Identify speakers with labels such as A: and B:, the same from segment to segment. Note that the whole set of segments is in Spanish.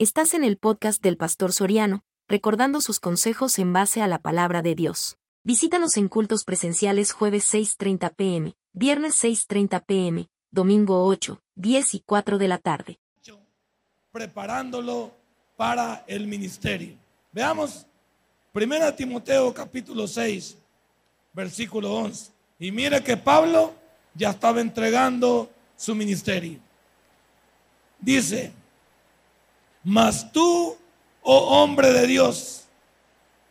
A: Estás en el podcast del Pastor Soriano, recordando sus consejos en base a la palabra de Dios. Visítanos en cultos presenciales jueves 6.30 pm, viernes 6.30 pm, domingo 8, 10 y 4 de la tarde.
B: Preparándolo para el ministerio. Veamos 1 Timoteo capítulo 6, versículo 11. Y mire que Pablo ya estaba entregando su ministerio. Dice, mas tú, oh hombre de Dios,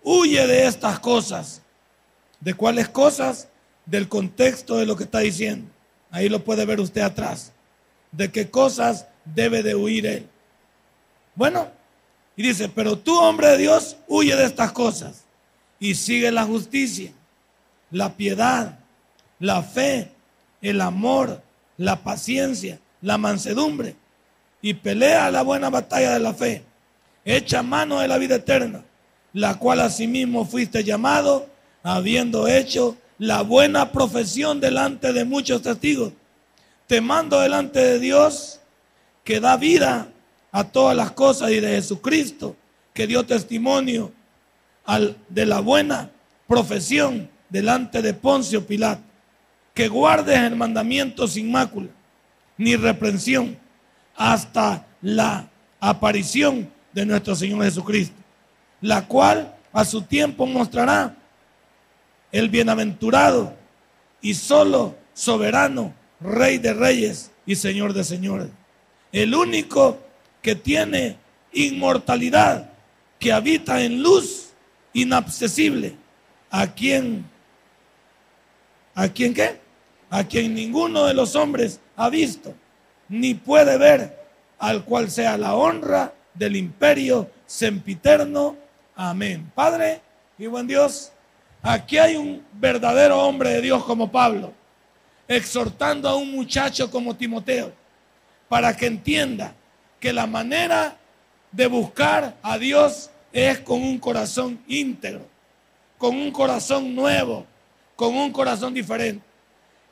B: huye de estas cosas. ¿De cuáles cosas? Del contexto de lo que está diciendo. Ahí lo puede ver usted atrás. ¿De qué cosas debe de huir él? Bueno, y dice, pero tú, hombre de Dios, huye de estas cosas y sigue la justicia, la piedad, la fe, el amor, la paciencia, la mansedumbre y pelea la buena batalla de la fe. Echa mano de la vida eterna, la cual asimismo fuiste llamado, habiendo hecho la buena profesión delante de muchos testigos. Te mando delante de Dios que da vida a todas las cosas y de Jesucristo que dio testimonio de la buena profesión delante de Poncio Pilato. Que guardes el mandamiento sin mácula, ni reprensión hasta la aparición de nuestro Señor Jesucristo, la cual a su tiempo mostrará el bienaventurado y solo soberano, Rey de reyes y Señor de señores, el único que tiene inmortalidad, que habita en luz inaccesible, a quien, a quien qué, a quien ninguno de los hombres ha visto ni puede ver, al cual sea la honra del imperio sempiterno. Amén. Padre y buen Dios, aquí hay un verdadero hombre de Dios como Pablo, exhortando a un muchacho como Timoteo, para que entienda que la manera de buscar a Dios es con un corazón íntegro, con un corazón nuevo, con un corazón diferente.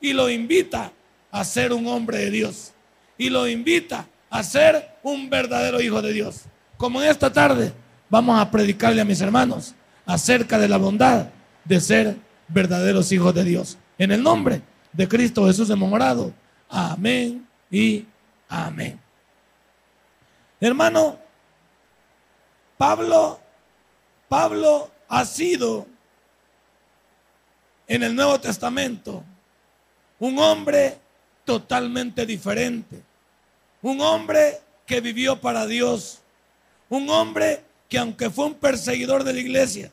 B: Y lo invita a ser un hombre de Dios y lo invita a ser un verdadero hijo de Dios. Como en esta tarde vamos a predicarle a mis hermanos acerca de la bondad de ser verdaderos hijos de Dios. En el nombre de Cristo Jesús hemos. Amén y amén. Hermano, Pablo, Pablo ha sido en el Nuevo Testamento un hombre totalmente diferente. Un hombre que vivió para Dios. Un hombre que aunque fue un perseguidor de la iglesia,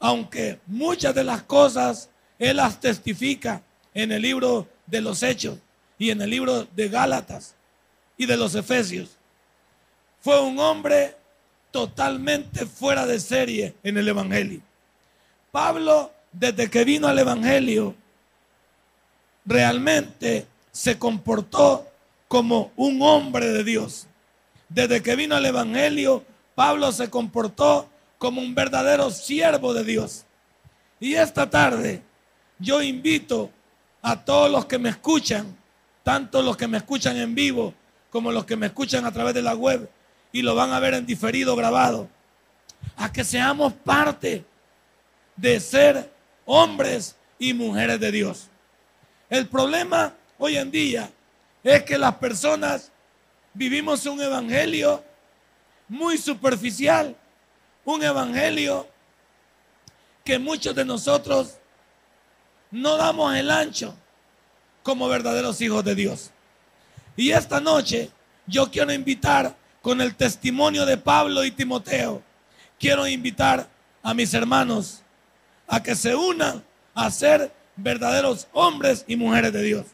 B: aunque muchas de las cosas él las testifica en el libro de los Hechos y en el libro de Gálatas y de los Efesios, fue un hombre totalmente fuera de serie en el Evangelio. Pablo, desde que vino al Evangelio, realmente se comportó como un hombre de Dios. Desde que vino el Evangelio, Pablo se comportó como un verdadero siervo de Dios. Y esta tarde yo invito a todos los que me escuchan, tanto los que me escuchan en vivo como los que me escuchan a través de la web y lo van a ver en diferido grabado, a que seamos parte de ser hombres y mujeres de Dios. El problema hoy en día es que las personas vivimos un evangelio muy superficial, un evangelio que muchos de nosotros no damos el ancho como verdaderos hijos de Dios. Y esta noche yo quiero invitar con el testimonio de Pablo y Timoteo, quiero invitar a mis hermanos a que se unan a ser verdaderos hombres y mujeres de Dios.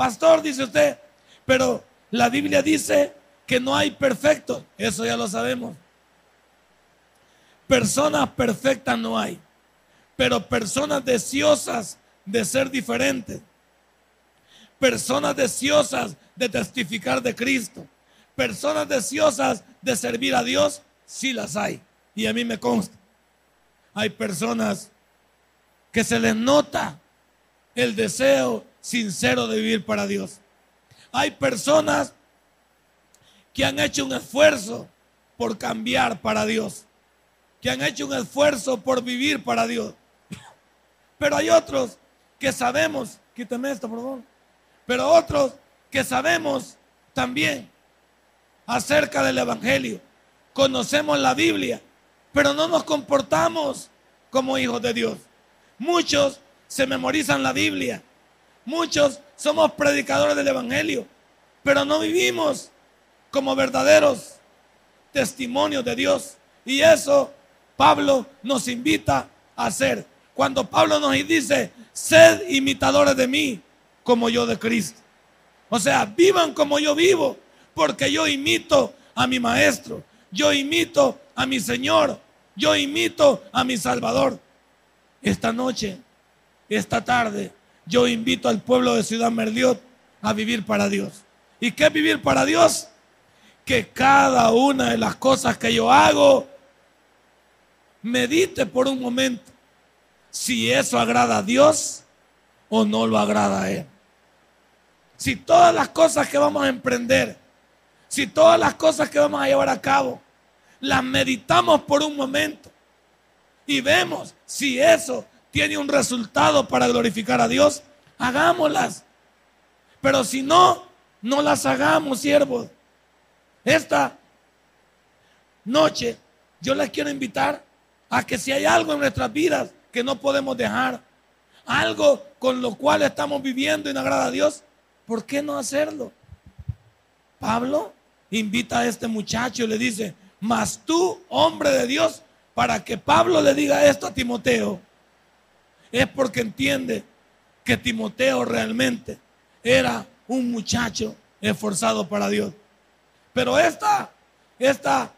B: Pastor, dice usted, pero la Biblia dice que no hay perfectos. Eso ya lo sabemos. Personas perfectas no hay, pero personas deseosas de ser diferentes. Personas deseosas de testificar de Cristo. Personas deseosas de servir a Dios, sí las hay. Y a mí me consta. Hay personas que se les nota el deseo sincero de vivir para Dios. Hay personas que han hecho un esfuerzo por cambiar para Dios, que han hecho un esfuerzo por vivir para Dios. Pero hay otros que sabemos, quítame esto por favor, pero otros que sabemos también acerca del Evangelio, conocemos la Biblia, pero no nos comportamos como hijos de Dios. Muchos se memorizan la Biblia, muchos somos predicadores del Evangelio, pero no vivimos como verdaderos testimonios de Dios. Y eso Pablo nos invita a hacer. Cuando Pablo nos dice, sed imitadores de mí como yo de Cristo. O sea, vivan como yo vivo, porque yo imito a mi maestro, yo imito a mi Señor, yo imito a mi Salvador. Esta noche, esta tarde, yo invito al pueblo de Ciudad Merliot a vivir para Dios. ¿Y qué es vivir para Dios? Que cada una de las cosas que yo hago, medite por un momento si eso agrada a Dios o no lo agrada a Él. Si todas las cosas que vamos a emprender, si todas las cosas que vamos a llevar a cabo, las meditamos por un momento y vemos si eso tiene un resultado para glorificar a Dios, hagámoslas. Pero si no, no las hagamos, siervos. Esta noche yo les quiero invitar a que si hay algo en nuestras vidas que no podemos dejar, algo con lo cual estamos viviendo y no agrada a Dios, ¿por qué no hacerlo? Pablo invita a este muchacho y le dice, mas tú, hombre de Dios, para que Pablo le diga esto a Timoteo, es porque entiende que Timoteo realmente era un muchacho esforzado para Dios. Pero esta, esta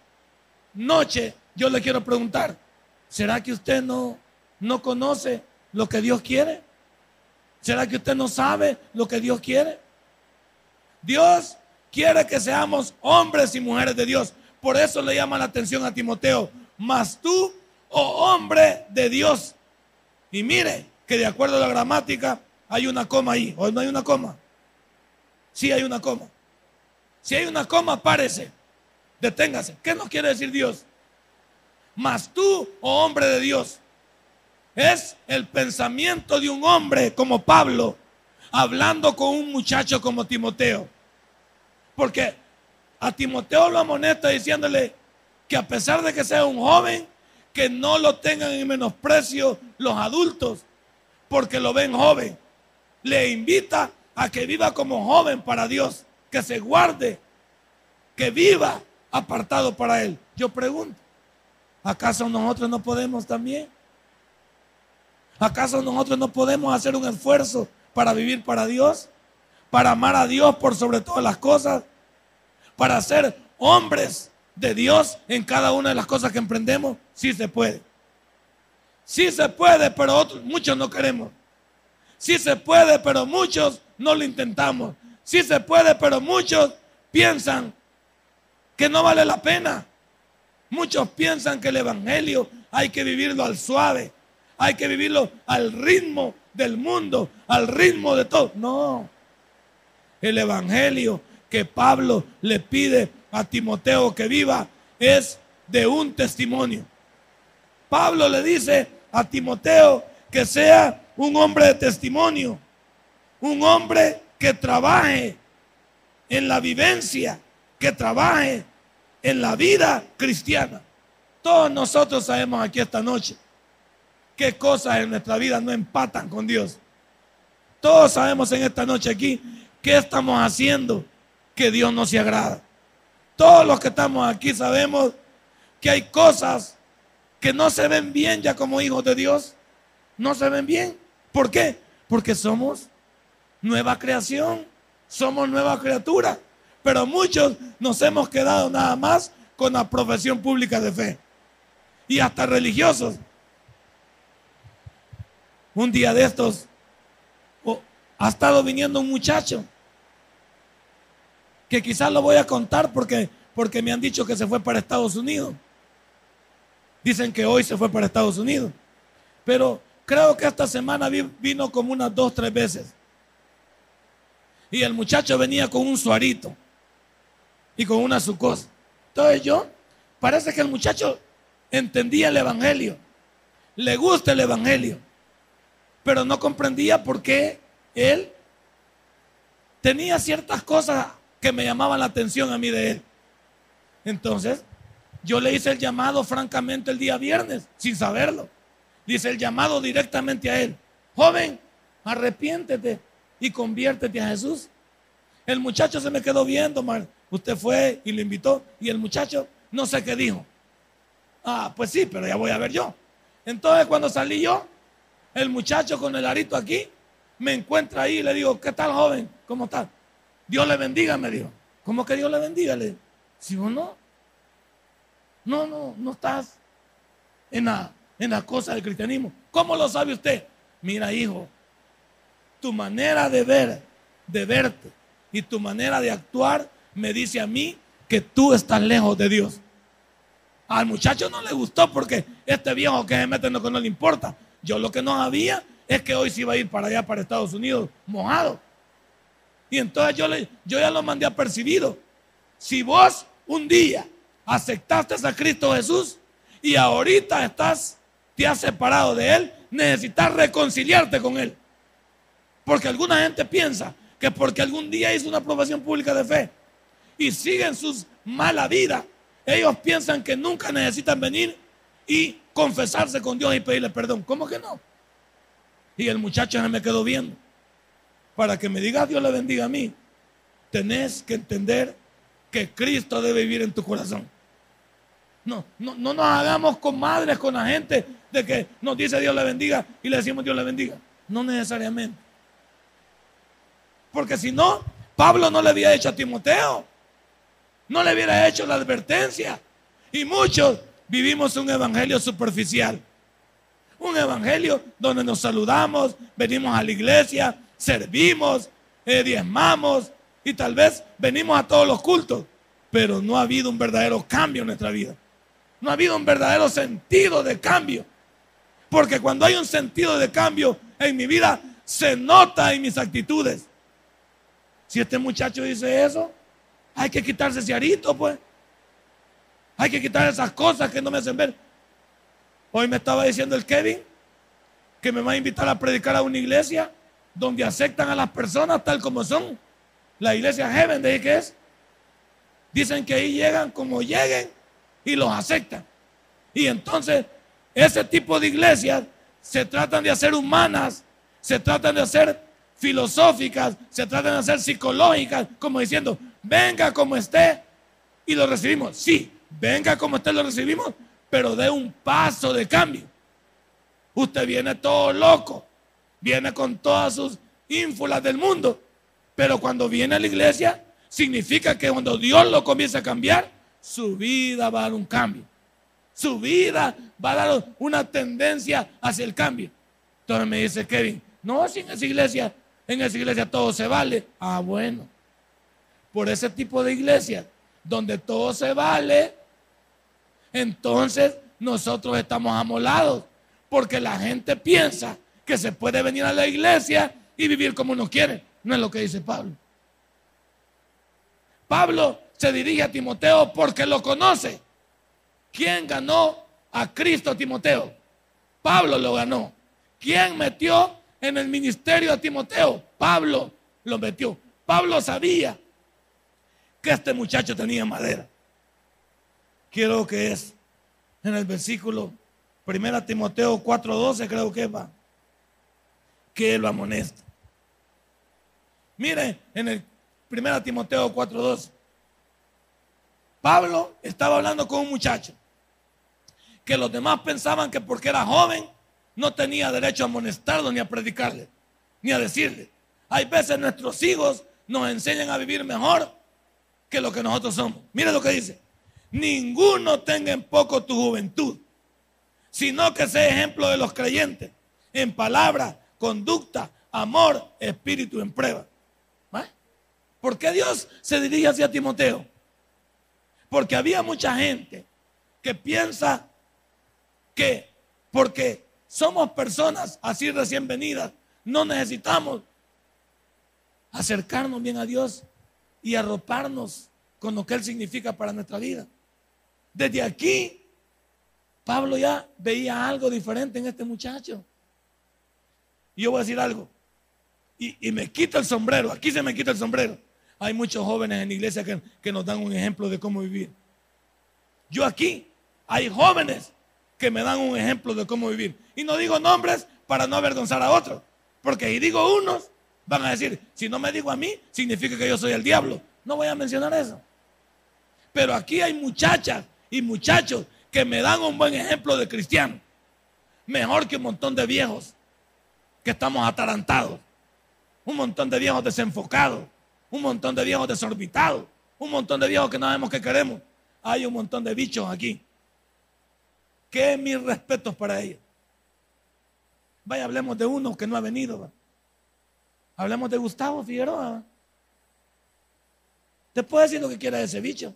B: noche yo le quiero preguntar, ¿será que usted no, no conoce lo que Dios quiere? ¿Será que usted no sabe lo que Dios quiere? Dios quiere que seamos hombres y mujeres de Dios. Por eso le llama la atención a Timoteo. Mas tú, oh hombre de Dios. Y mire que de acuerdo a la gramática hay una coma ahí. ¿O no hay una coma? Sí hay una coma. Si hay una coma, párese. Deténgase. ¿Qué nos quiere decir Dios? Mas tú, oh hombre de Dios, es el pensamiento de un hombre como Pablo, hablando con un muchacho como Timoteo. Porque a Timoteo lo amonesta diciéndole que a pesar de que sea un joven, que no lo tengan en menosprecio los adultos, porque lo ven joven. Le invita a que viva como joven para Dios, que se guarde, que viva apartado para Él. Yo pregunto, ¿acaso nosotros no podemos también? ¿Acaso nosotros no podemos hacer un esfuerzo para vivir para Dios? Para amar a Dios por sobre todas las cosas para ser hombres de Dios en cada una de las cosas que emprendemos? Sí se puede. Sí se puede, pero otros, muchos no queremos. Sí se puede, pero muchos no lo intentamos. Sí se puede, pero muchos piensan que no vale la pena. Muchos piensan que el Evangelio hay que vivirlo al suave, hay que vivirlo al ritmo del mundo, al ritmo de todo. No, el Evangelio que Pablo le pide a Timoteo que viva es de un testimonio. Pablo le dice a Timoteo que sea un hombre de testimonio, un hombre que trabaje en la vivencia, que trabaje en la vida cristiana. Todos nosotros sabemos aquí esta noche qué cosas en nuestra vida no empatan con Dios. Todos sabemos en esta noche aquí qué estamos haciendo que Dios no se agrada. Todos los que estamos aquí sabemos que hay cosas que no se ven bien ya como hijos de Dios. No se ven bien. ¿Por qué? Porque somos nueva creación, somos nueva criatura. Pero muchos nos hemos quedado nada más con la profesión pública de fe. Y hasta religiosos. Un día de estos ha estado viniendo un muchacho que quizás lo voy a contar porque, porque me han dicho que se fue para Estados Unidos. Dicen que hoy se fue para Estados Unidos. Pero creo que esta semana vino como unas dos, tres veces. Y el muchacho venía con un suarito. y con una sucosa. Entonces yo, parece que el muchacho entendía el Evangelio, le gusta el Evangelio, pero no comprendía por qué él tenía ciertas cosas que me llamaban la atención a mí de él. Entonces, yo le hice el llamado francamente el día viernes, sin saberlo. Dice el llamado directamente a él. Joven, arrepiéntete y conviértete a Jesús. El muchacho se me quedó viendo, Usted fue y lo invitó y el muchacho no sé qué dijo. Ah, pues sí, pero ya voy a ver yo. Entonces cuando salí yo, el muchacho con el arito aquí me encuentra ahí y le digo, ¿qué tal joven? ¿Cómo está? Dios le bendiga, me dijo. ¿Cómo que Dios le bendiga? Le si o no, no, no, no estás en la, en la cosa del cristianismo. ¿Cómo lo sabe usted? Mira, hijo, tu manera de ver, de verte y tu manera de actuar me dice a mí que tú estás lejos de Dios. Al muchacho no le gustó porque este viejo que se mete no que no le importa. Yo lo que no sabía es que hoy se iba a ir para allá, para Estados Unidos, mojado. Y entonces yo, le, yo ya lo mandé apercibido. Si vos un día aceptaste a Cristo Jesús y ahorita estás, te has separado de Él, necesitas reconciliarte con Él. Porque alguna gente piensa que porque algún día hizo una aprobación pública de fe y siguen sus mala vida, ellos piensan que nunca necesitan venir y confesarse con Dios y pedirle perdón. ¿Cómo que no? Y el muchacho se me quedó viendo. Para que me diga Dios le bendiga a mí, tenés que entender que Cristo debe vivir en tu corazón. No, no, no nos hagamos comadres con la gente de que nos dice Dios le bendiga y le decimos Dios le bendiga. No necesariamente. Porque si no, Pablo no le había hecho a Timoteo. No le hubiera hecho la advertencia. Y muchos vivimos un evangelio superficial. Un evangelio donde nos saludamos, venimos a la iglesia, servimos, eh, diezmamos y tal vez venimos a todos los cultos. Pero no ha habido un verdadero cambio en nuestra vida. No ha habido un verdadero sentido de cambio. Porque cuando hay un sentido de cambio en mi vida, se nota en mis actitudes. Si este muchacho dice eso, hay que quitarse ese arito, pues. Hay que quitar esas cosas que no me hacen ver. Hoy me estaba diciendo el Kevin que me va a invitar a predicar a una iglesia donde aceptan a las personas tal como son. La iglesia Heaven, ¿de qué es? Dicen que ahí llegan como lleguen y los aceptan. Y entonces ese tipo de iglesias se tratan de hacer humanas, se tratan de hacer filosóficas, se tratan de hacer psicológicas, como diciendo, venga como esté y lo recibimos. Sí, venga como esté, lo recibimos, pero de un paso de cambio. Usted viene todo loco, viene con todas sus ínfulas del mundo, pero cuando viene a la iglesia, significa que cuando Dios lo comienza a cambiar, su vida va a dar un cambio. Su vida va a dar una tendencia hacia el cambio. Entonces me dice Kevin, no, si en esa iglesia en esa iglesia todo se vale. Ah, bueno. Por ese tipo de iglesia donde todo se vale, entonces nosotros estamos amolados. Porque la gente piensa que se puede venir a la iglesia y vivir como uno quiere. No es lo que dice Pablo. Pablo se dirige a Timoteo porque lo conoce. ¿Quién ganó a Cristo a Timoteo? Pablo lo ganó. ¿Quién metió en el ministerio a Timoteo. Pablo lo metió. Pablo sabía que este muchacho tenía madera. Quiero que es en el versículo 1 Timoteo 4:12, creo que va, que lo amonesta. Mire, en el 1 Timoteo 4:12, Pablo estaba hablando con un muchacho que los demás pensaban que porque era joven no tenía derecho a amonestarlo ni a predicarle, ni a decirle. Hay veces nuestros hijos nos enseñan a vivir mejor que lo que nosotros somos. Mire lo que dice. Ninguno tenga en poco tu juventud, sino que sea ejemplo de los creyentes en palabra, conducta, amor, espíritu en prueba. ¿Ah? ¿Por qué Dios se dirige hacia Timoteo? Porque había mucha gente que piensa que porque somos personas así recién venidas. No necesitamos acercarnos bien a Dios y arroparnos con lo que Él significa para nuestra vida. Desde aquí, Pablo ya veía algo diferente en este muchacho. Y yo voy a decir algo. Y, me quito el sombrero. Aquí se me quita el sombrero. Hay muchos jóvenes en la iglesia que, que nos dan un ejemplo de cómo vivir. Yo aquí hay jóvenes que me dan un ejemplo de cómo vivir. Y no digo nombres para no avergonzar a otros. Porque si digo unos, van a decir, si no me digo a mí, significa que yo soy el diablo. No voy a mencionar eso. Pero aquí hay muchachas y muchachos que me dan un buen ejemplo de cristiano. Mejor que un montón de viejos que estamos atarantados. Un montón de viejos desenfocados. Un montón de viejos desorbitados. Un montón de viejos que no sabemos qué queremos. Hay un montón de bichos aquí. Que mis respetos para ellos. Vaya, hablemos de uno que no ha venido. Hablemos de Gustavo Figueroa. Te puede decir lo que quiera de ese bicho.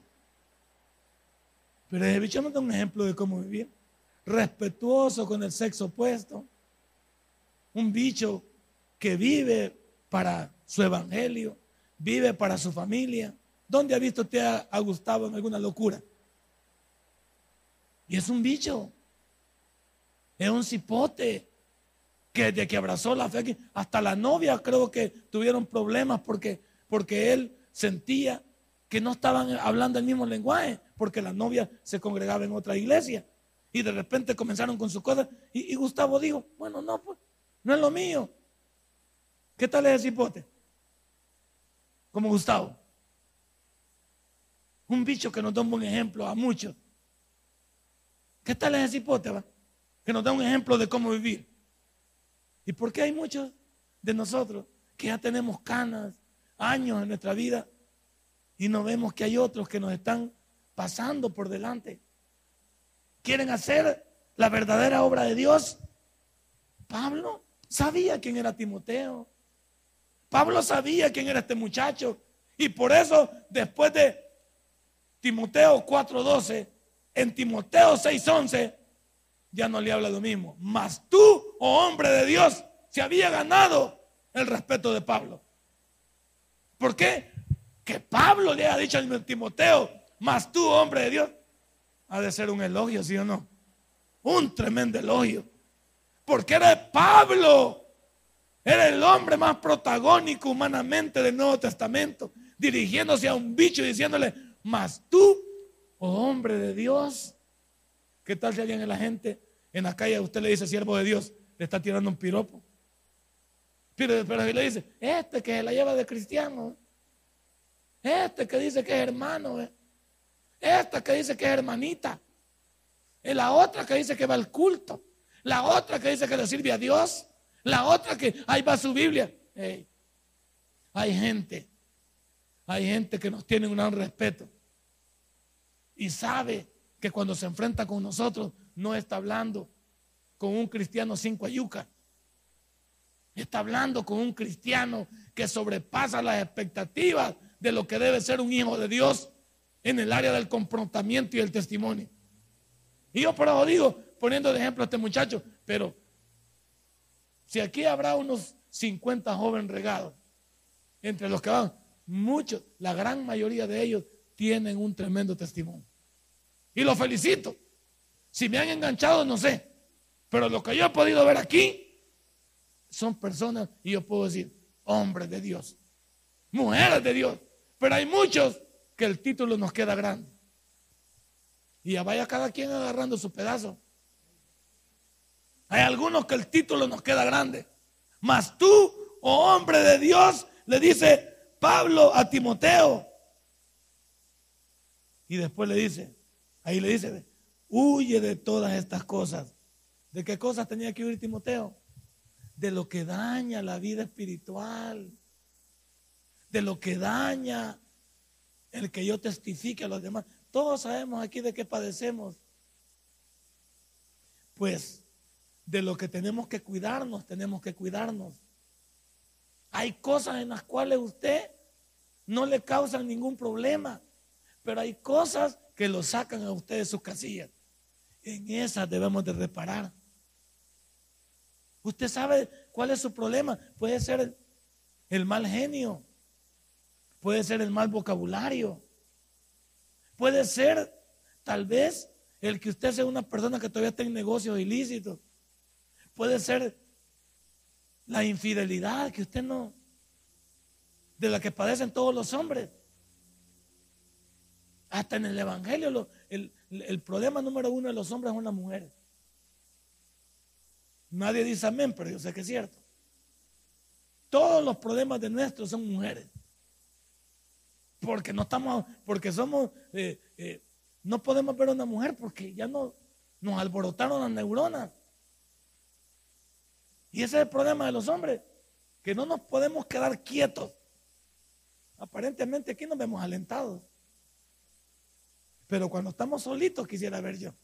B: Pero ese bicho nos da un ejemplo de cómo vivir. Respetuoso con el sexo opuesto. Un bicho que vive para su evangelio, vive para su familia. ¿Dónde ha visto usted a, Gustavo en alguna locura? Y es un bicho. Es un cipote que desde que abrazó la fe, hasta la novia creo que tuvieron problemas porque, porque él sentía que no estaban hablando el mismo lenguaje, porque la novia se congregaba en otra iglesia. Y de repente comenzaron con sus cosas. Y, Gustavo dijo, bueno, no, pues, no es lo mío. ¿Qué tal ese cipote? Como Gustavo. Un bicho que nos da un buen ejemplo a muchos. ¿Qué tal ese cipote? Va? Que nos da un ejemplo de cómo vivir. ¿Y por qué hay muchos de nosotros que ya tenemos canas, años en nuestra vida y no vemos que hay otros que nos están pasando por delante? ¿Quieren hacer la verdadera obra de Dios? Pablo sabía quién era Timoteo. Pablo sabía quién era este muchacho. Y por eso, después de Timoteo 4:12, en Timoteo 6:11, ya no le habla lo mismo. Mas tú, oh hombre de Dios, se había ganado el respeto de Pablo. ¿Por qué? Que Pablo le ha dicho a Timoteo, mas tú, hombre de Dios, ha de ser un elogio, ¿sí o no? Un tremendo elogio. Porque era Pablo. Era el hombre más protagónico humanamente del Nuevo Testamento, dirigiéndose a un bicho y diciéndole, mas tú, oh hombre de Dios, ¿qué tal si alguien en la gente en la calle usted le dice siervo de Dios, le está tirando un piropo. Pero, pero le dice, este que se la lleva de cristiano, este que dice que es hermano, esta que dice que es hermanita, y la otra que dice que va al culto, la otra que dice que le sirve a Dios, la otra que ahí va su Biblia. hay gente, hay gente que nos tiene un gran respeto y sabe que cuando se enfrenta con nosotros no está hablando con un cristiano sin cuayuca. Está hablando con un cristiano que sobrepasa las expectativas de lo que debe ser un hijo de Dios en el área del comportamiento y el testimonio. Y yo por eso digo, poniendo de ejemplo a este muchacho, pero si aquí habrá unos 50 jóvenes regados, entre los que van, muchos, la gran mayoría de ellos tienen un tremendo testimonio. Y los felicito. Si me han enganchado, no sé. Pero lo que yo he podido ver aquí son personas, y yo puedo decir, hombres de Dios, mujeres de Dios. Pero hay muchos que el título nos queda grande. Y ya vaya cada quien agarrando su pedazo. Hay algunos que el título nos queda grande. Mas tú, oh hombre de Dios, le dice Pablo a Timoteo. Y después le dice, ahí le dice, Huye de todas estas cosas. ¿De qué cosas tenía que huir Timoteo? De lo que daña la vida espiritual. De lo que daña el que yo testifique a los demás. Todos sabemos aquí de qué padecemos. Pues de lo que tenemos que cuidarnos, tenemos que cuidarnos. Hay cosas en las cuales usted no le causan ningún problema, pero hay cosas que lo sacan a usted de sus casillas. En esas debemos de reparar. Usted sabe cuál es su problema. Puede ser el, mal genio. Puede ser el mal vocabulario. Puede ser, tal vez, el que usted sea una persona que todavía está en negocios ilícitos. Puede ser la infidelidad que usted no, de la que padecen todos los hombres. Hasta en el Evangelio, el, problema número uno de los hombres son las mujeres. Nadie dice amén, pero yo sé que es cierto. Todos los problemas de nuestros son mujeres. Porque no estamos, porque somos, eh, eh, no podemos ver a una mujer porque ya no nos alborotaron las neuronas. Y ese es el problema de los hombres, que no nos podemos quedar quietos. Aparentemente aquí nos vemos alentados. Pero cuando estamos solitos, quisiera ver yo.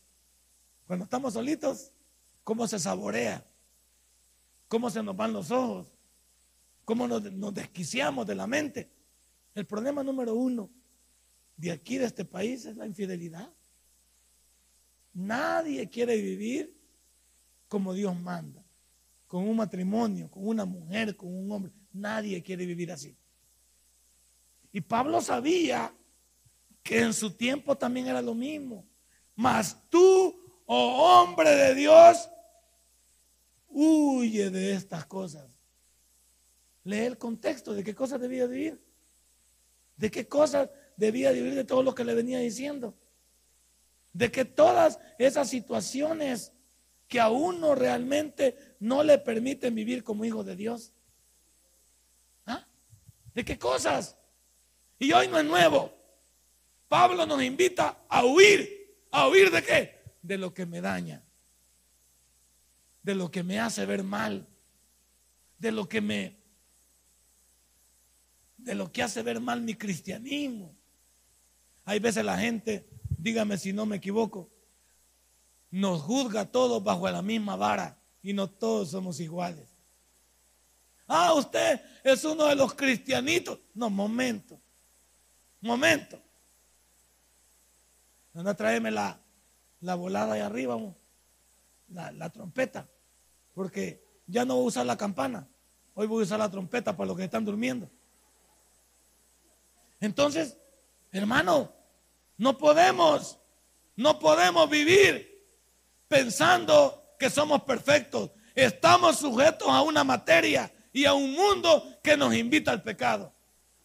B: Cuando estamos solitos, ¿cómo se saborea? ¿Cómo se nos van los ojos? ¿Cómo nos, desquiciamos de la mente? El problema número uno de aquí, de este país, es la infidelidad. Nadie quiere vivir como Dios manda, con un matrimonio, con una mujer, con un hombre. Nadie quiere vivir así. Y Pablo sabía que en su tiempo también era lo mismo. Mas tú, oh hombre de Dios, huye de estas cosas. Lee el contexto de qué cosas debía vivir. De qué cosas debía vivir de todo lo que le venía diciendo. De que todas esas situaciones que a uno realmente no le permiten vivir como hijo de Dios. ¿Ah? ¿De qué cosas? Y hoy no es nuevo. Pablo nos invita a huir. ¿A huir de qué? De lo que me daña. De lo que me hace ver mal. De lo que me... De lo que hace ver mal mi cristianismo. Hay veces la gente, dígame si no me equivoco, nos juzga todos bajo la misma vara y no todos somos iguales. Ah, usted es uno de los cristianitos. No, momento. Momento. Anda, tráeme la, la volada ahí arriba, la, la, trompeta. Porque ya no voy a usar la campana. Hoy voy a usar la trompeta para los que están durmiendo. Entonces, hermano, no podemos, no podemos vivir pensando que somos perfectos. Estamos sujetos a una materia y a un mundo que nos invita al pecado.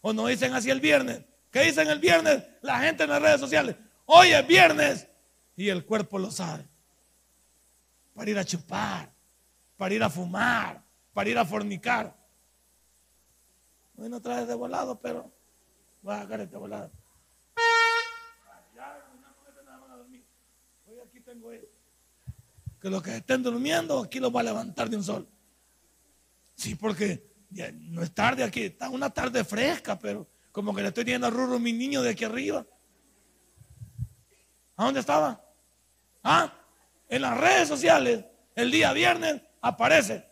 B: O nos dicen así el viernes. ¿Qué dicen el viernes? La gente en las redes sociales. Hoy es viernes y el cuerpo lo sabe. Para ir a chupar, para ir a fumar, para ir a fornicar. Hoy no traes de volado, pero voy a sacar este volado. Hoy aquí tengo Que los que estén durmiendo, aquí los va a levantar de un sol. Sí, porque no es tarde aquí, está una tarde fresca, pero como que le estoy diciendo a Ruro mi niño de aquí arriba. ¿A dónde estaba? ¿Ah? En las redes sociales, el día viernes aparece.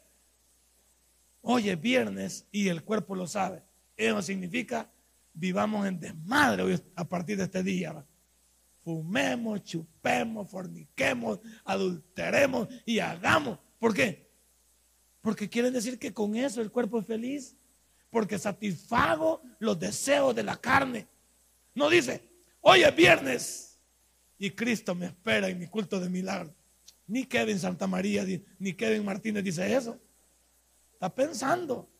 B: Hoy es viernes y el cuerpo lo sabe. Eso significa vivamos en desmadre a partir de este día. Fumemos, chupemos, forniquemos, adulteremos y hagamos. ¿Por qué? Porque quieren decir que con eso el cuerpo es feliz. Porque satisfago los deseos de la carne. No dice, hoy es viernes y Cristo me espera en mi culto de milagro. Ni Kevin Santa María ni Kevin Martínez dice eso. Está pensando.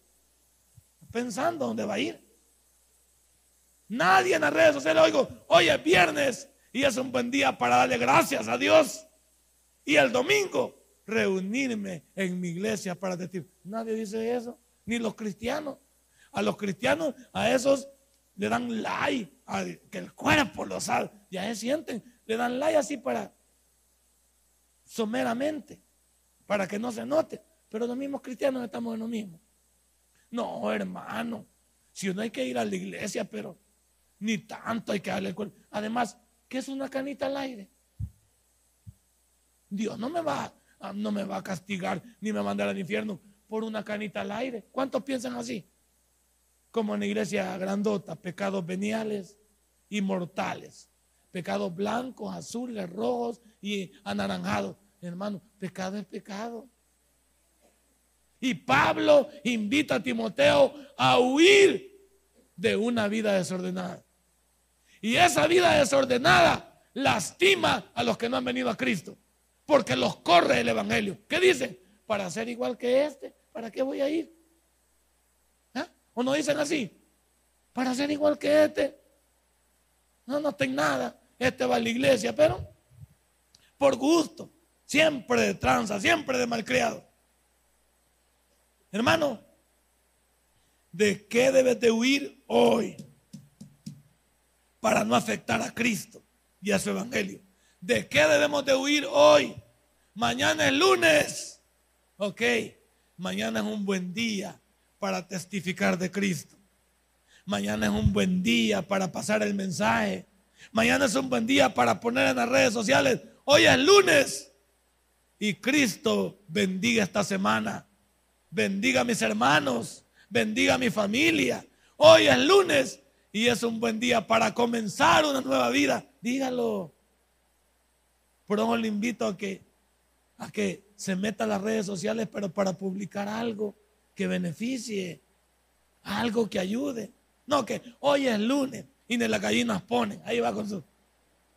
B: Está pensando dónde va a ir. Nadie en las redes sociales oigo, hoy es viernes y es un buen día para darle gracias a Dios. Y el domingo reunirme en mi iglesia para decir, nadie dice eso, ni los cristianos. A los cristianos, a esos le dan like, que el cuerpo lo sabe, ya se sienten le dan like así para someramente, para que no se note. Pero los mismos cristianos estamos en lo mismo. No, hermano, si uno hay que ir a la iglesia, pero ni tanto hay que darle el cuerpo. Además, ¿qué es una canita al aire? Dios no me va, no me va a castigar ni me va a mandar al infierno por una canita al aire. ¿Cuántos piensan así? Como en la iglesia grandota, pecados veniales y mortales pecados blancos, azules, rojos y anaranjados. Hermano, pecado es pecado. Y Pablo invita a Timoteo a huir de una vida desordenada. Y esa vida desordenada lastima a los que no han venido a Cristo, porque los corre el Evangelio. ¿Qué dicen? Para ser igual que este, ¿para qué voy a ir? ¿Ah? ¿O no dicen así? Para ser igual que este. No, no tengo nada. Este va a la iglesia, pero por gusto, siempre de tranza, siempre de malcriado. Hermano, ¿de qué debes de huir hoy para no afectar a Cristo y a su evangelio? ¿De qué debemos de huir hoy? Mañana es lunes. Ok, mañana es un buen día para testificar de Cristo. Mañana es un buen día para pasar el mensaje. Mañana es un buen día para poner en las redes sociales. Hoy es lunes. Y Cristo bendiga esta semana. Bendiga a mis hermanos. Bendiga a mi familia. Hoy es lunes y es un buen día para comenzar una nueva vida. Dígalo. Por eso le invito a que, a que se meta a las redes sociales, pero para publicar algo que beneficie, algo que ayude. No, que hoy es lunes y de las gallinas ponen. Ahí va con su,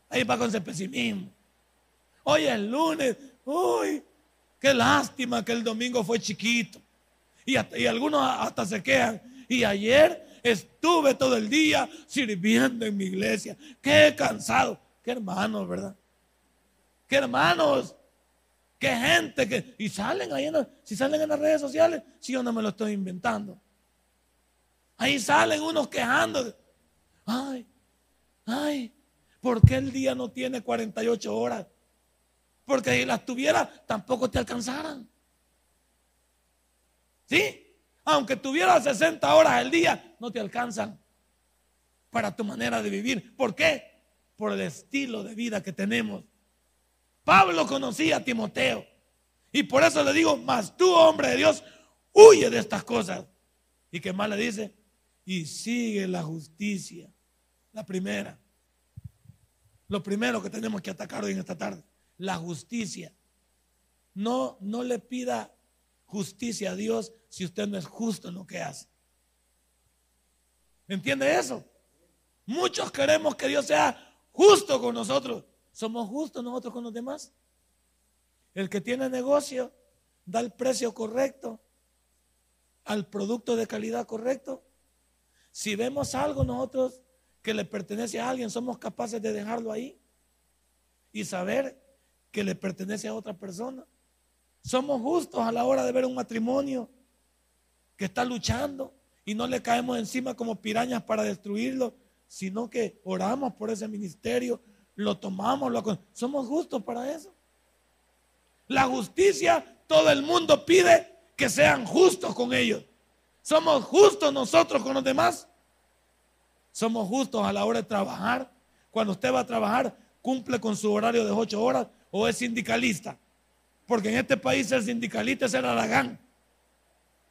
B: ahí va con ese pesimismo. Hoy es lunes. Uy, qué lástima que el domingo fue chiquito. Y, y algunos hasta se quejan. Y ayer estuve todo el día sirviendo en mi iglesia. Qué cansado. Qué hermanos, ¿verdad? Qué hermanos. Qué gente que. Y salen ahí, en, si salen en las redes sociales, si yo no me lo estoy inventando. Ahí salen unos quejando. Ay, ay, ¿por qué el día no tiene 48 horas? Porque si las tuviera, tampoco te alcanzaran. ¿Sí? Aunque tuviera 60 horas al día, no te alcanzan para tu manera de vivir. ¿Por qué? Por el estilo de vida que tenemos. Pablo conocía a Timoteo. Y por eso le digo, más tú, hombre de Dios, huye de estas cosas. ¿Y qué más le dice? y sigue la justicia. La primera. Lo primero que tenemos que atacar hoy en esta tarde, la justicia. No, no le pida justicia a Dios si usted no es justo en lo que hace. ¿Entiende eso? Muchos queremos que Dios sea justo con nosotros. ¿Somos justos nosotros con los demás? El que tiene negocio da el precio correcto al producto de calidad correcto. Si vemos algo nosotros que le pertenece a alguien, somos capaces de dejarlo ahí y saber que le pertenece a otra persona. Somos justos a la hora de ver un matrimonio que está luchando y no le caemos encima como pirañas para destruirlo, sino que oramos por ese ministerio, lo tomamos, lo somos justos para eso. La justicia, todo el mundo pide que sean justos con ellos. ¿Somos justos nosotros con los demás? ¿Somos justos a la hora de trabajar? Cuando usted va a trabajar, ¿cumple con su horario de ocho horas o es sindicalista? Porque en este país ser sindicalista es el aragán.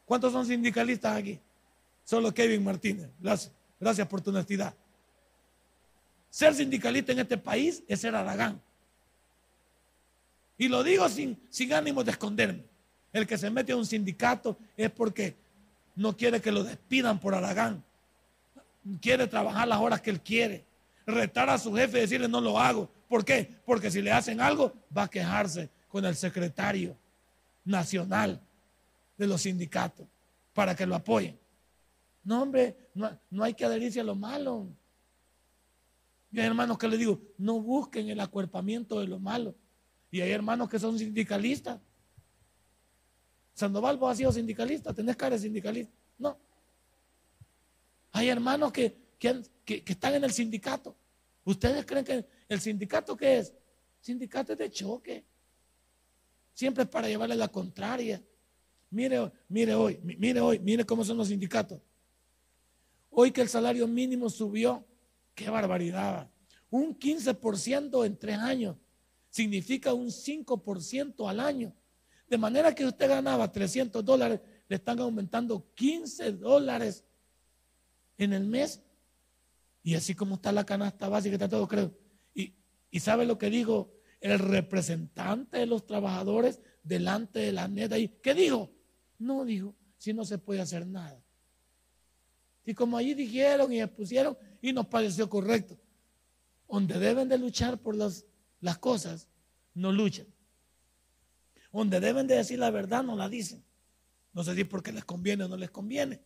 B: ¿Cuántos son sindicalistas aquí? Solo Kevin Martínez. Gracias, gracias por tu honestidad. Ser sindicalista en este país es ser aragán. Y lo digo sin, sin ánimo de esconderme. El que se mete a un sindicato es porque no quiere que lo despidan por Aragán. Quiere trabajar las horas que él quiere. Retar a su jefe y decirle no lo hago. ¿Por qué? Porque si le hacen algo, va a quejarse con el secretario nacional de los sindicatos para que lo apoyen. No, hombre, no, hay que adherirse a lo malo. Y hay hermanos que le digo, no busquen el acuerpamiento de lo malo. Y hay hermanos que son sindicalistas Sandoval, vos has sido sindicalista, tenés cara de sindicalista. No. Hay hermanos que, que, están en el sindicato. ¿Ustedes creen que el sindicato qué es? Sindicato es de choque. Siempre es para llevarle la contraria. Mire, mire hoy, mire hoy, mire cómo son los sindicatos. Hoy que el salario mínimo subió, qué barbaridad. Un 15% en tres años significa un 5% al año. De manera que usted ganaba 300 dólares, le están aumentando 15 dólares en el mes. Y así como está la canasta básica, está todo creo. Y, y sabe lo que dijo el representante de los trabajadores delante de la neta. ¿Y qué dijo? No dijo, si no se puede hacer nada. Y como allí dijeron y expusieron y nos pareció correcto. donde deben de luchar por las, las cosas, no luchan. Donde deben de decir la verdad, no la dicen. No sé si porque les conviene o no les conviene.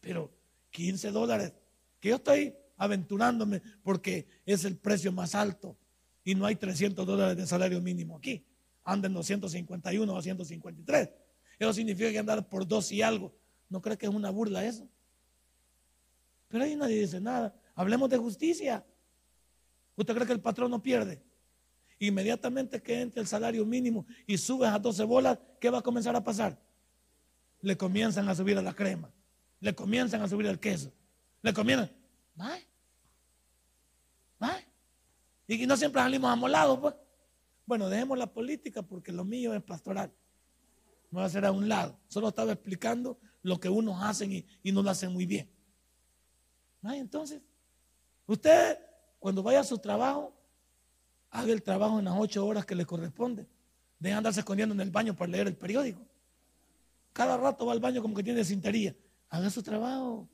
B: Pero 15 dólares, que yo estoy aventurándome porque es el precio más alto y no hay 300 dólares de salario mínimo aquí. Andan 251 o 153. Eso significa que andar por dos y algo. ¿No cree que es una burla eso? Pero ahí nadie dice nada. Hablemos de justicia. ¿Usted cree que el patrón no pierde? Inmediatamente que entre el salario mínimo y subes a 12 bolas, ¿qué va a comenzar a pasar? Le comienzan a subir a la crema. Le comienzan a subir el queso. Le comienzan. ¿Ay? Y no siempre salimos amolados, pues. Bueno, dejemos la política porque lo mío es pastoral. No va a ser a un lado. Solo estaba explicando lo que unos hacen y, no lo hacen muy bien. ¿Ay? Entonces, usted cuando vaya a su trabajo, haga el trabajo en las ocho horas que le corresponde. Deje andarse escondiendo en el baño para leer el periódico. Cada rato va al baño como que tiene cintería. Haga su trabajo.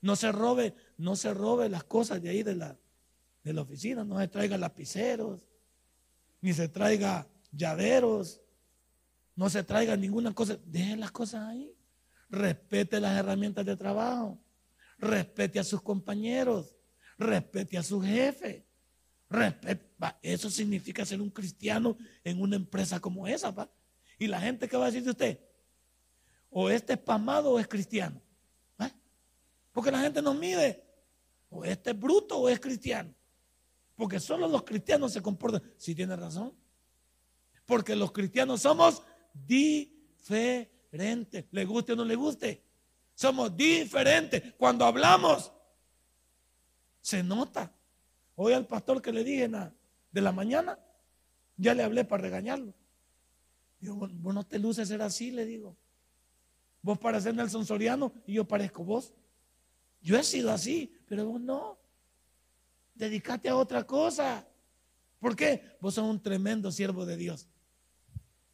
B: No se robe, no se robe las cosas de ahí de la, de la oficina. No se traiga lapiceros, ni se traiga llaveros, no se traiga ninguna cosa. Deje las cosas ahí. Respete las herramientas de trabajo. Respete a sus compañeros respete a su jefe. Respete, Eso significa ser un cristiano en una empresa como esa. ¿va? Y la gente que va a decir de usted, o este es pamado o es cristiano. Porque la gente nos mide, o este es bruto o es cristiano. Porque solo los cristianos se comportan. Si tiene razón. Porque los cristianos somos diferentes. Le guste o no le guste. Somos diferentes. Cuando hablamos, se nota. Hoy al pastor que le dije de la mañana, ya le hablé para regañarlo. Digo, vos no te luces ser así, le digo. Vos pareces Nelson Soriano y yo parezco vos. Yo he sido así, pero vos no. Dedicate a otra cosa. ¿Por qué? Vos sos un tremendo siervo de Dios.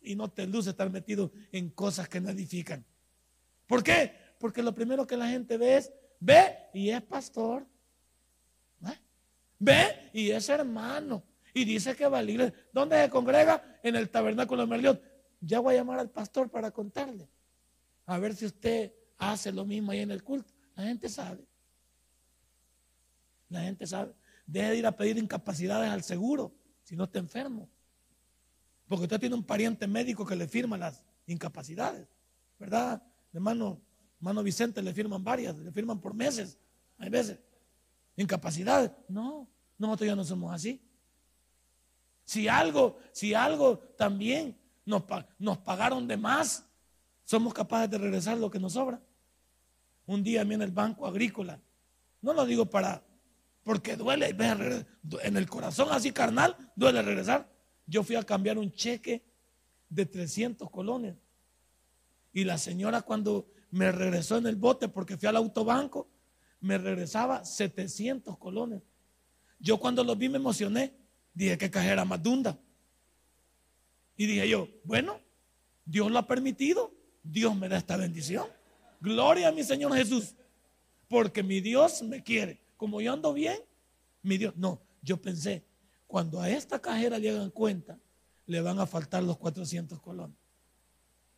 B: Y no te luces estar metido en cosas que no edifican. ¿Por qué? Porque lo primero que la gente ve es, ve y es pastor. Ve y es hermano. Y dice que va a la iglesia. ¿Dónde se congrega? En el tabernáculo de Merliot. Ya voy a llamar al pastor para contarle. A ver si usted hace lo mismo ahí en el culto. La gente sabe. La gente sabe. Deje de ir a pedir incapacidades al seguro si no está enfermo. Porque usted tiene un pariente médico que le firma las incapacidades. ¿Verdad? Hermano, hermano Vicente le firman varias, le firman por meses. Hay veces. Incapacidades. No. Nosotros ya no somos así. Si algo, si algo también nos, nos pagaron de más, somos capaces de regresar lo que nos sobra. Un día a mí en el banco agrícola, no lo digo para, porque duele, en el corazón así carnal, duele regresar. Yo fui a cambiar un cheque de 300 colones. Y la señora cuando me regresó en el bote, porque fui al autobanco, me regresaba 700 colones. Yo cuando lo vi me emocioné. Dije que cajera más dunda. Y dije yo, bueno, Dios lo ha permitido. Dios me da esta bendición. Gloria a mi Señor Jesús. Porque mi Dios me quiere. Como yo ando bien, mi Dios. No, yo pensé, cuando a esta cajera le hagan cuenta, le van a faltar los 400 colones.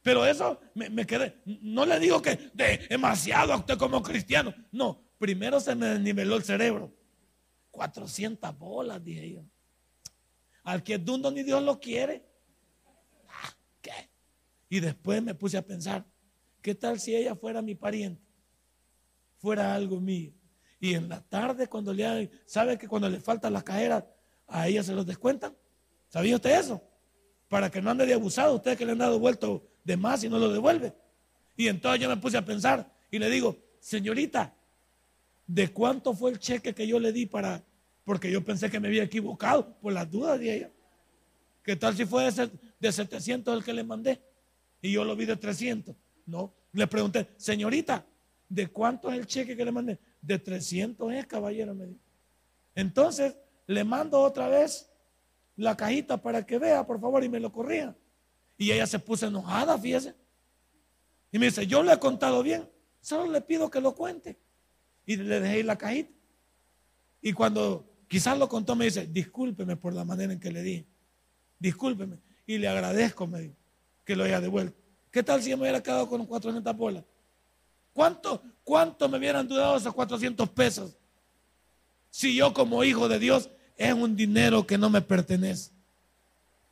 B: Pero eso me, quedé. No le digo que demasiado a usted como cristiano. No, primero se me desniveló el cerebro. 400 bolas, dije yo. Al que es dundo ni Dios lo quiere. Ah, ¿Qué? Y después me puse a pensar, ¿qué tal si ella fuera mi pariente? Fuera algo mío. Y en la tarde cuando le ¿sabe que cuando le faltan las cajeras, a ella se los descuentan? ¿Sabía usted eso? Para que no ande de abusado, usted que le han dado vuelto de más y no lo devuelve. Y entonces yo me puse a pensar y le digo, señorita, de cuánto fue el cheque que yo le di para, porque yo pensé que me había equivocado por las dudas de ella. ¿Qué tal si fue de, de 700 el que le mandé? Y yo lo vi de 300. No, le pregunté, señorita, ¿de cuánto es el cheque que le mandé? De 300 es, caballero, me dijo. Entonces, le mando otra vez la cajita para que vea, por favor, y me lo corría. Y ella se puso enojada, fíjese. Y me dice, yo le he contado bien, solo le pido que lo cuente y le dejé la cajita. Y cuando quizás lo contó, me dice, discúlpeme por la manera en que le di. Discúlpeme. Y le agradezco, me dijo, que lo haya devuelto. ¿Qué tal si yo me hubiera quedado con 400 bolas? ¿Cuánto, ¿Cuánto me hubieran dudado esos 400 pesos? Si yo como hijo de Dios es un dinero que no me pertenece.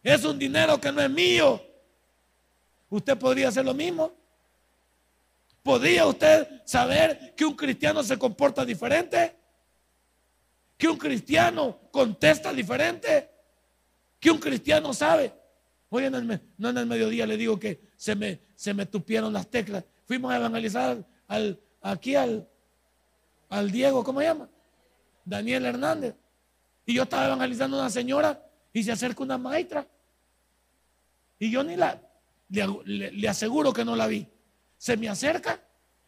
B: Es un dinero que no es mío. ¿Usted podría hacer lo mismo? ¿Podría usted saber que un cristiano se comporta diferente? ¿Que un cristiano contesta diferente? ¿Que un cristiano sabe? Hoy en el, no en el mediodía le digo que se me, se me tupieron las teclas. Fuimos a evangelizar al, aquí al, al Diego, ¿cómo se llama? Daniel Hernández. Y yo estaba evangelizando a una señora y se acerca una maestra. Y yo ni la, le, aseguro que no la vi. Se me acerca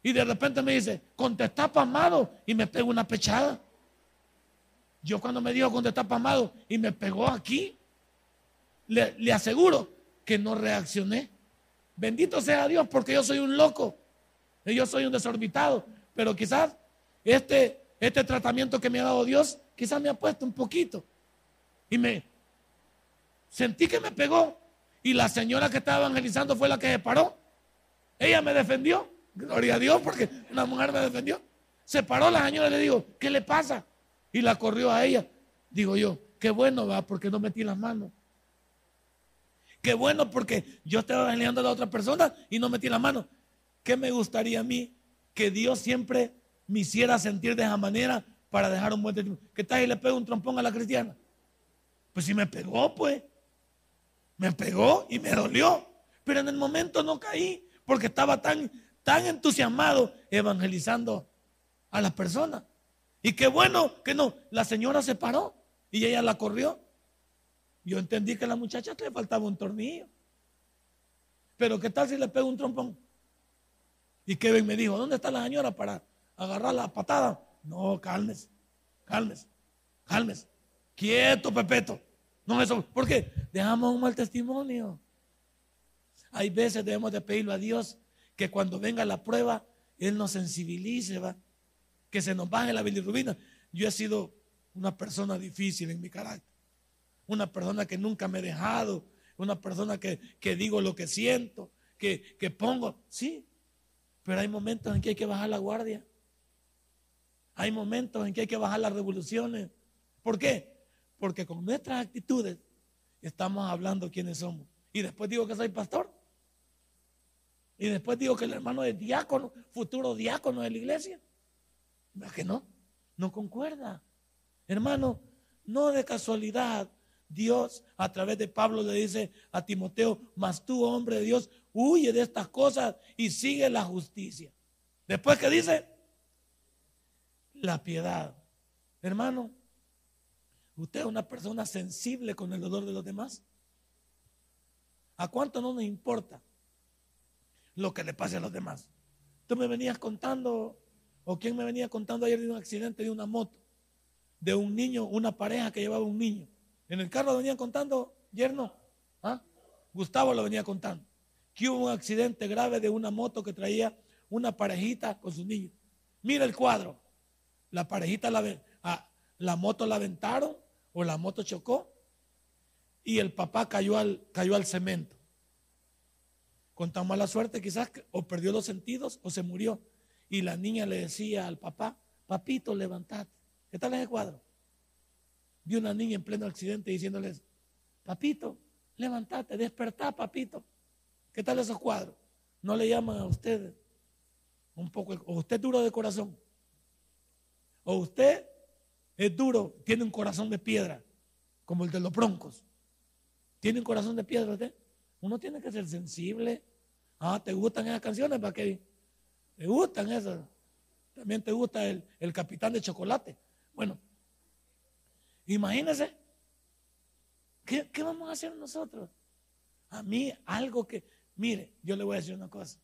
B: y de repente me dice, contesta pasmado y me pega una pechada. Yo cuando me dijo contesta pasmado y me pegó aquí, le, le aseguro que no reaccioné. Bendito sea Dios porque yo soy un loco, yo soy un desorbitado, pero quizás este, este tratamiento que me ha dado Dios, quizás me ha puesto un poquito. Y me sentí que me pegó, y la señora que estaba evangelizando fue la que se paró. Ella me defendió. Gloria a Dios porque una mujer me defendió. Se paró la señora y le digo, ¿qué le pasa? Y la corrió a ella. Digo yo, qué bueno va porque no metí las manos. Qué bueno porque yo estaba evangelizando a la otra persona y no metí las manos. ¿Qué me gustaría a mí? Que Dios siempre me hiciera sentir de esa manera para dejar un buen testimonio. ¿Qué tal y le pego un trompón a la cristiana? Pues si me pegó, pues. Me pegó y me dolió. Pero en el momento no caí porque estaba tan, tan entusiasmado evangelizando a las personas. Y qué bueno que no, la señora se paró y ella la corrió. Yo entendí que a la muchacha le faltaba un tornillo. Pero ¿qué tal si le pego un trompón? Y Kevin me dijo, ¿dónde está la señora para agarrar la patada? No, calmes, calmes, calmes. Quieto, Pepeto. No eso, ¿por qué? Dejamos un mal testimonio. Hay veces debemos de a Dios que cuando venga la prueba, Él nos sensibilice, ¿va? que se nos baje la bilirrubina. Yo he sido una persona difícil en mi carácter, una persona que nunca me he dejado, una persona que, digo lo que siento, que, que pongo, sí, pero hay momentos en que hay que bajar la guardia. Hay momentos en que hay que bajar las revoluciones. ¿Por qué? Porque con nuestras actitudes estamos hablando quiénes somos. Y después digo que soy pastor. Y después digo que el hermano es diácono, futuro diácono de la iglesia. ¿Verdad que no? No concuerda. Hermano, no de casualidad. Dios a través de Pablo le dice a Timoteo, mas tú, hombre de Dios, huye de estas cosas y sigue la justicia. Después que dice, la piedad. Hermano, ¿Usted es una persona sensible con el dolor de los demás? ¿A cuánto no nos importa lo que le pase a los demás? Tú me venías contando, o quién me venía contando ayer de un accidente de una moto, de un niño, una pareja que llevaba un niño. En el carro lo venían contando, yerno. ¿Ah? Gustavo lo venía contando. Que hubo un accidente grave de una moto que traía una parejita con sus niños. Mira el cuadro. La parejita, la, a, la moto la aventaron o la moto chocó y el papá cayó al, cayó al cemento. Con tan mala suerte quizás o perdió los sentidos o se murió. Y la niña le decía al papá, papito, levantate. ¿Qué tal ese cuadro? Vi una niña en pleno accidente diciéndoles, papito, levantate, despertá, papito. ¿Qué tal esos cuadros? ¿No le llaman a usted un poco, o usted duro de corazón? ¿O usted es duro, tiene un corazón de piedra, como el de los broncos. Tiene un corazón de piedra usted. Uno tiene que ser sensible. Ah, ¿te gustan esas canciones? ¿Para qué? ¿Te gustan esas? También te gusta el, el capitán de chocolate. Bueno, imagínese. ¿qué, ¿qué vamos a hacer nosotros? A mí algo que, mire, yo le voy a decir una cosa.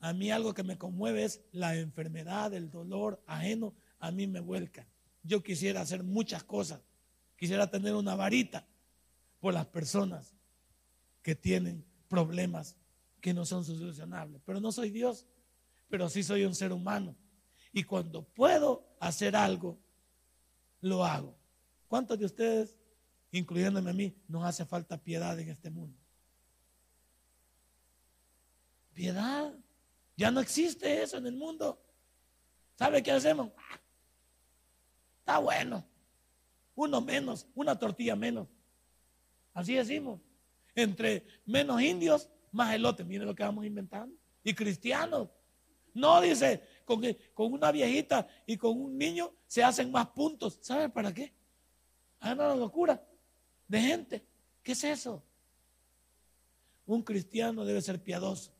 B: A mí algo que me conmueve es la enfermedad, el dolor ajeno, a mí me vuelca. Yo quisiera hacer muchas cosas. Quisiera tener una varita por las personas que tienen problemas que no son solucionables. Pero no soy Dios, pero sí soy un ser humano. Y cuando puedo hacer algo, lo hago. ¿Cuántos de ustedes, incluyéndome a mí, nos hace falta piedad en este mundo? Piedad. Ya no existe eso en el mundo. ¿Sabe qué hacemos? Está bueno. Uno menos, una tortilla menos. Así decimos. Entre menos indios, más elote. Miren lo que vamos inventando. Y cristianos. No dice, con, con una viejita y con un niño se hacen más puntos. ¿Sabe para qué? Ah, una locura de gente. ¿Qué es eso? Un cristiano debe ser piadoso.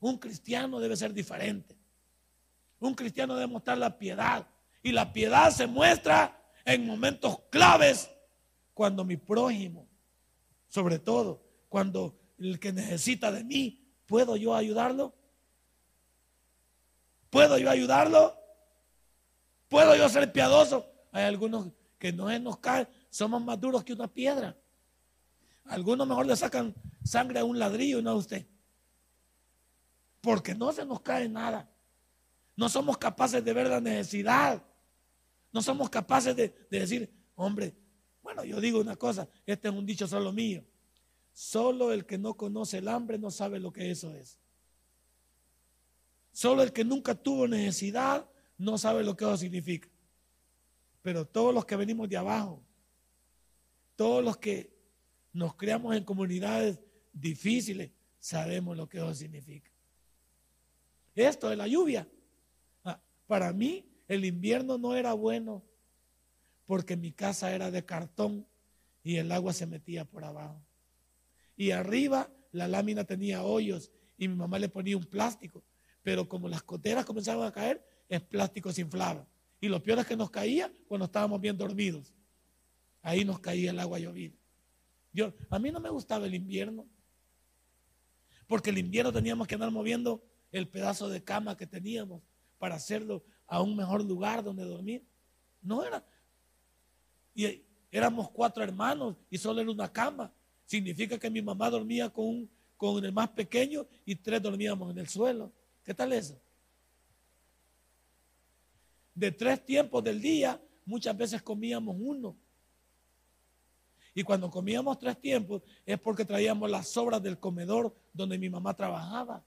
B: Un cristiano debe ser diferente. Un cristiano debe mostrar la piedad. Y la piedad se muestra en momentos claves cuando mi prójimo, sobre todo cuando el que necesita de mí, ¿puedo yo ayudarlo? ¿Puedo yo ayudarlo? ¿Puedo yo ser piadoso? Hay algunos que no nos somos más duros que una piedra. Algunos mejor le sacan sangre a un ladrillo y no a usted. Porque no se nos cae nada. No somos capaces de ver la necesidad. No somos capaces de, de decir, hombre, bueno, yo digo una cosa, este es un dicho solo mío. Solo el que no conoce el hambre no sabe lo que eso es. Solo el que nunca tuvo necesidad no sabe lo que eso significa. Pero todos los que venimos de abajo, todos los que nos creamos en comunidades difíciles, sabemos lo que eso significa. Esto de la lluvia. Ah, para mí el invierno no era bueno porque mi casa era de cartón y el agua se metía por abajo. Y arriba la lámina tenía hoyos y mi mamá le ponía un plástico. Pero como las coteras comenzaban a caer, el plástico se inflaba. Y lo peor es que nos caía cuando estábamos bien dormidos. Ahí nos caía el agua llovida. Yo, a mí no me gustaba el invierno. Porque el invierno teníamos que andar moviendo el pedazo de cama que teníamos para hacerlo a un mejor lugar donde dormir. No era, y éramos cuatro hermanos y solo era una cama. Significa que mi mamá dormía con, con el más pequeño y tres dormíamos en el suelo. ¿Qué tal eso? De tres tiempos del día, muchas veces comíamos uno. Y cuando comíamos tres tiempos es porque traíamos las sobras del comedor donde mi mamá trabajaba.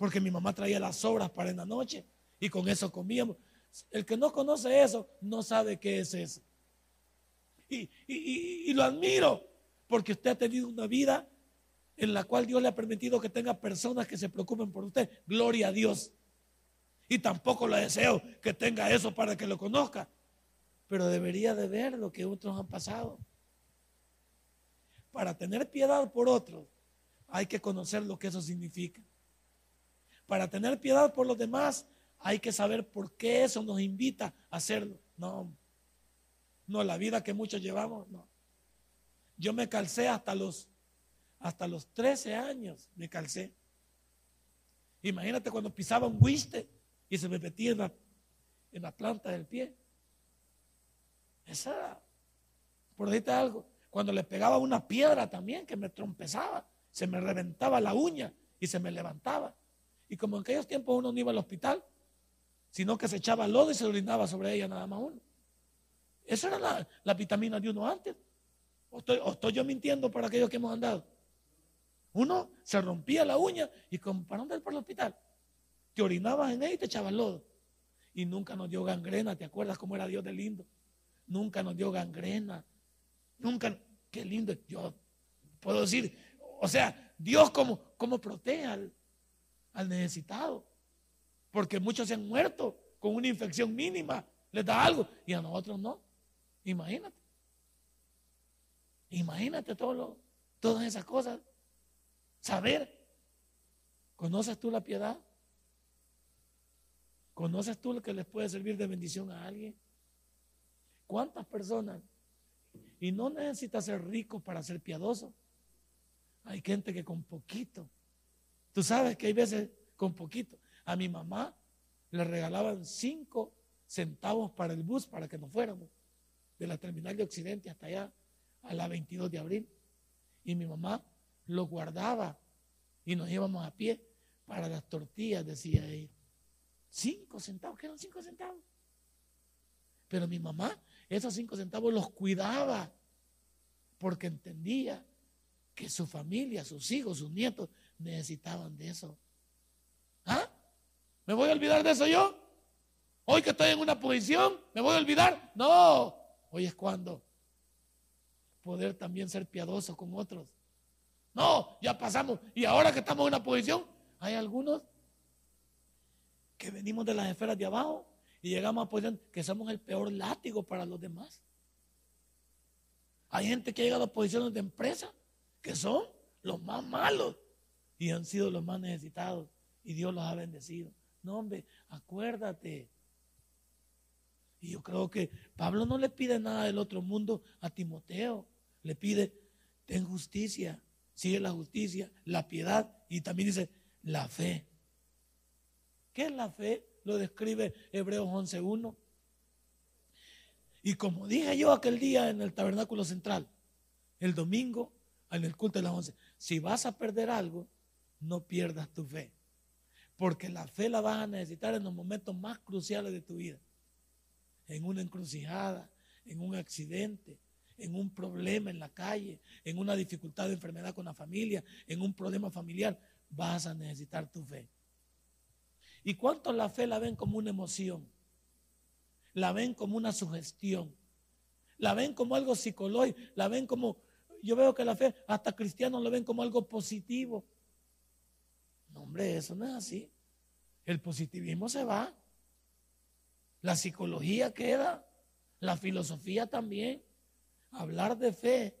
B: Porque mi mamá traía las sobras para en la noche y con eso comíamos. El que no conoce eso no sabe qué es eso. Y, lo admiro porque usted ha tenido una vida en la cual Dios le ha permitido que tenga personas que se preocupen por usted. Gloria a Dios. Y tampoco le deseo que tenga eso para que lo conozca. Pero debería de ver lo que otros han pasado. Para tener piedad por otros, hay que conocer lo que eso significa. Para tener piedad por los demás, hay que saber por qué eso nos invita a hacerlo. No, no, la vida que muchos llevamos, no. Yo me calcé hasta los, hasta los 13 años, me calcé. Imagínate cuando pisaba un guiste y se me metía en la, en la planta del pie. Esa, por decirte algo, cuando le pegaba una piedra también que me trompezaba, se me reventaba la uña y se me levantaba. Y como en aquellos tiempos uno no iba al hospital, sino que se echaba lodo y se orinaba sobre ella nada más uno. Esa era la, vitamina de uno antes. ¿O estoy, yo mintiendo para aquellos que hemos andado? Uno se rompía la uña y con, ¿para ir para el hospital? Te orinabas en ella y te echabas lodo. Y nunca nos dio gangrena, ¿te acuerdas cómo era Dios de lindo? Nunca nos dio gangrena. Nunca, qué lindo. Yo puedo decir, o sea, Dios como, como protege al necesitado porque muchos se han muerto con una infección mínima, les da algo y a nosotros no. Imagínate. Imagínate todo todas esas cosas. Saber. ¿Conoces tú la piedad? ¿Conoces tú lo que les puede servir de bendición a alguien? ¿Cuántas personas? Y no necesitas ser rico para ser piadoso. Hay gente que con poquito. Tú sabes que hay veces con poquito. A mi mamá le regalaban cinco centavos para el bus para que nos fuéramos de la terminal de Occidente hasta allá a la 22 de abril. Y mi mamá lo guardaba y nos íbamos a pie para las tortillas, decía ella. Cinco centavos, ¿qué eran cinco centavos? Pero mi mamá esos cinco centavos los cuidaba porque entendía que su familia, sus hijos, sus nietos necesitaban de eso. ¿Ah? ¿Me voy a olvidar de eso yo? Hoy que estoy en una posición, ¿me voy a olvidar? No, hoy es cuando poder también ser piadoso con otros. No, ya pasamos. Y ahora que estamos en una posición, hay algunos que venimos de las esferas de abajo y llegamos a posición que somos el peor látigo para los demás. Hay gente que ha llegado a posiciones de empresa que son los más malos y han sido los más necesitados y Dios los ha bendecido. No, hombre, acuérdate. Y yo creo que Pablo no le pide nada del otro mundo a Timoteo. Le pide, ten justicia, sigue la justicia, la piedad y también dice la fe. ¿Qué es la fe? Lo describe Hebreos 11.1. Y como dije yo aquel día en el tabernáculo central, el domingo, en el culto de las 11, si vas a perder algo, no pierdas tu fe. Porque la fe la vas a necesitar en los momentos más cruciales de tu vida. En una encrucijada, en un accidente, en un problema en la calle, en una dificultad de enfermedad con la familia, en un problema familiar, vas a necesitar tu fe. ¿Y cuántos la fe la ven como una emoción? La ven como una sugestión. La ven como algo psicológico. La ven como, yo veo que la fe, hasta cristianos lo ven como algo positivo. Hombre, eso no es así. El positivismo se va. La psicología queda. La filosofía también. Hablar de fe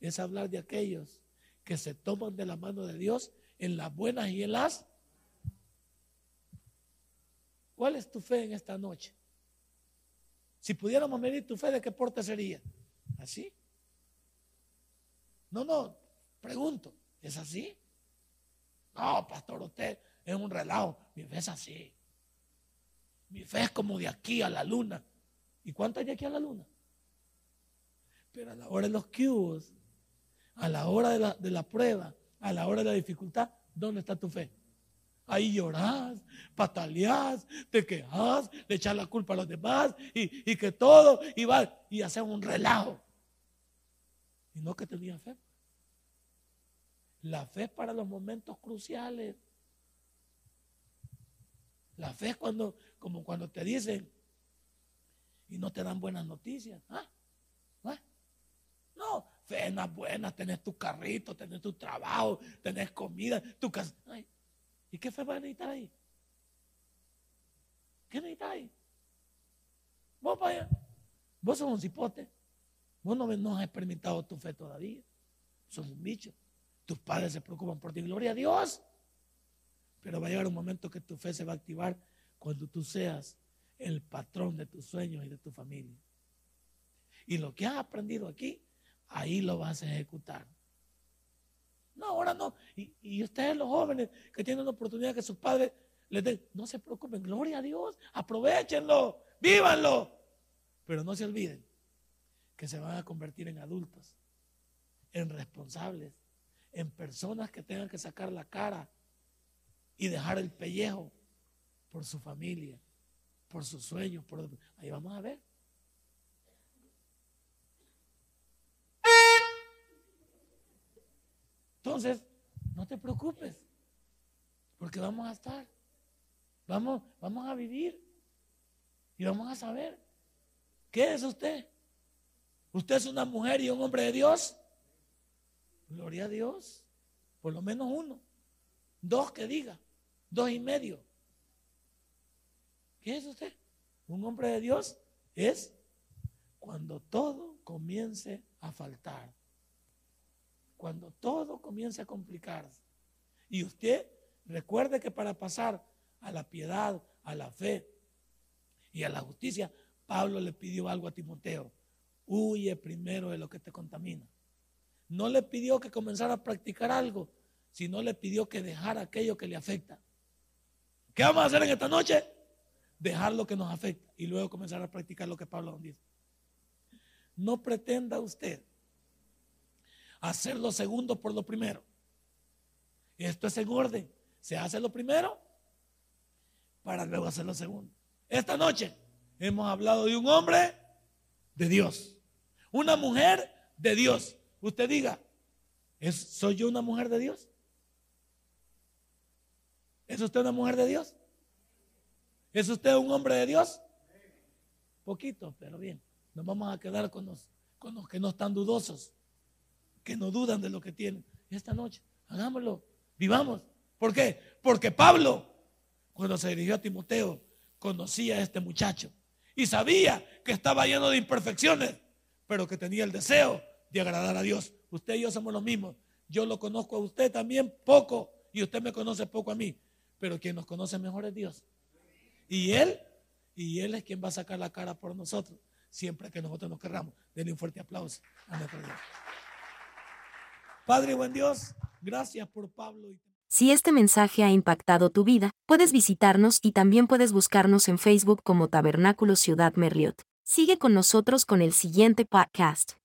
B: es hablar de aquellos que se toman de la mano de Dios en las buenas y en las ¿Cuál es tu fe en esta noche? Si pudiéramos medir tu fe, ¿de qué porte sería? ¿Así? No, no, pregunto, ¿es así? No, pastor, usted es un relajo. Mi fe es así. Mi fe es como de aquí a la luna. ¿Y cuánto hay de aquí a la luna? Pero a la hora de los cubos, a la hora de la, de la prueba, a la hora de la dificultad, ¿dónde está tu fe? Ahí llorás, pataleás, te quejas, le echas la culpa a los demás y, que todo, y va y hacer un relajo. Y no que tenía fe. La fe es para los momentos cruciales. La fe es cuando, como cuando te dicen y no te dan buenas noticias. ¿Ah? ¿Ah? No, fe en las buenas, tenés tu carrito, tenés tu trabajo, tenés comida, tu casa. ¿Y qué fe va a necesitar ahí? ¿Qué necesitas ahí? Vos vaya. Vos sos un cipote. Vos no, no has experimentado tu fe todavía. Sos un bicho. Tus padres se preocupan por ti. Gloria a Dios. Pero va a llegar un momento que tu fe se va a activar cuando tú seas el patrón de tus sueños y de tu familia. Y lo que has aprendido aquí, ahí lo vas a ejecutar. No, ahora no. Y, ustedes los jóvenes que tienen la oportunidad que sus padres les den, no se preocupen, gloria a Dios, aprovechenlo, vívanlo. Pero no se olviden que se van a convertir en adultos, en responsables, en personas que tengan que sacar la cara y dejar el pellejo por su familia, por sus sueños. Por... Ahí vamos a ver. Entonces, no te preocupes, porque vamos a estar, vamos, vamos a vivir y vamos a saber qué es usted. ¿Usted es una mujer y un hombre de Dios? Gloria a Dios. Por lo menos uno. Dos que diga. Dos y medio. ¿Qué es usted? Un hombre de Dios es cuando todo comience a faltar cuando todo comienza a complicarse. Y usted recuerde que para pasar a la piedad, a la fe y a la justicia, Pablo le pidió algo a Timoteo. Huye primero de lo que te contamina. No le pidió que comenzara a practicar algo, sino le pidió que dejara aquello que le afecta. ¿Qué vamos a hacer en esta noche? Dejar lo que nos afecta y luego comenzar a practicar lo que Pablo nos dice. No pretenda usted hacer lo segundo por lo primero. Esto es en orden. Se hace lo primero para luego hacer lo segundo. Esta noche, hemos hablado de un hombre de Dios, una mujer de Dios. Usted diga, ¿soy yo una mujer de Dios? ¿Es usted una mujer de Dios? ¿Es usted un hombre de Dios? Poquito, pero bien. Nos vamos a quedar con los, con los que no están dudosos, que no dudan de lo que tienen. esta noche, hagámoslo, vivamos. ¿Por qué? Porque Pablo, cuando se dirigió a Timoteo, conocía a este muchacho y sabía que estaba lleno de imperfecciones, pero que tenía el deseo de agradar a Dios. Usted y yo somos los mismos. Yo lo conozco a usted también poco y usted me conoce poco a mí, pero quien nos conoce mejor es Dios. Y Él, y Él es quien va a sacar la cara por nosotros, siempre que nosotros nos querramos. Denle un fuerte aplauso a nuestro Dios. Padre, buen Dios, gracias por Pablo.
A: Si este mensaje ha impactado tu vida, puedes visitarnos y también puedes buscarnos en Facebook como Tabernáculo Ciudad Merliot. Sigue con nosotros con el siguiente podcast.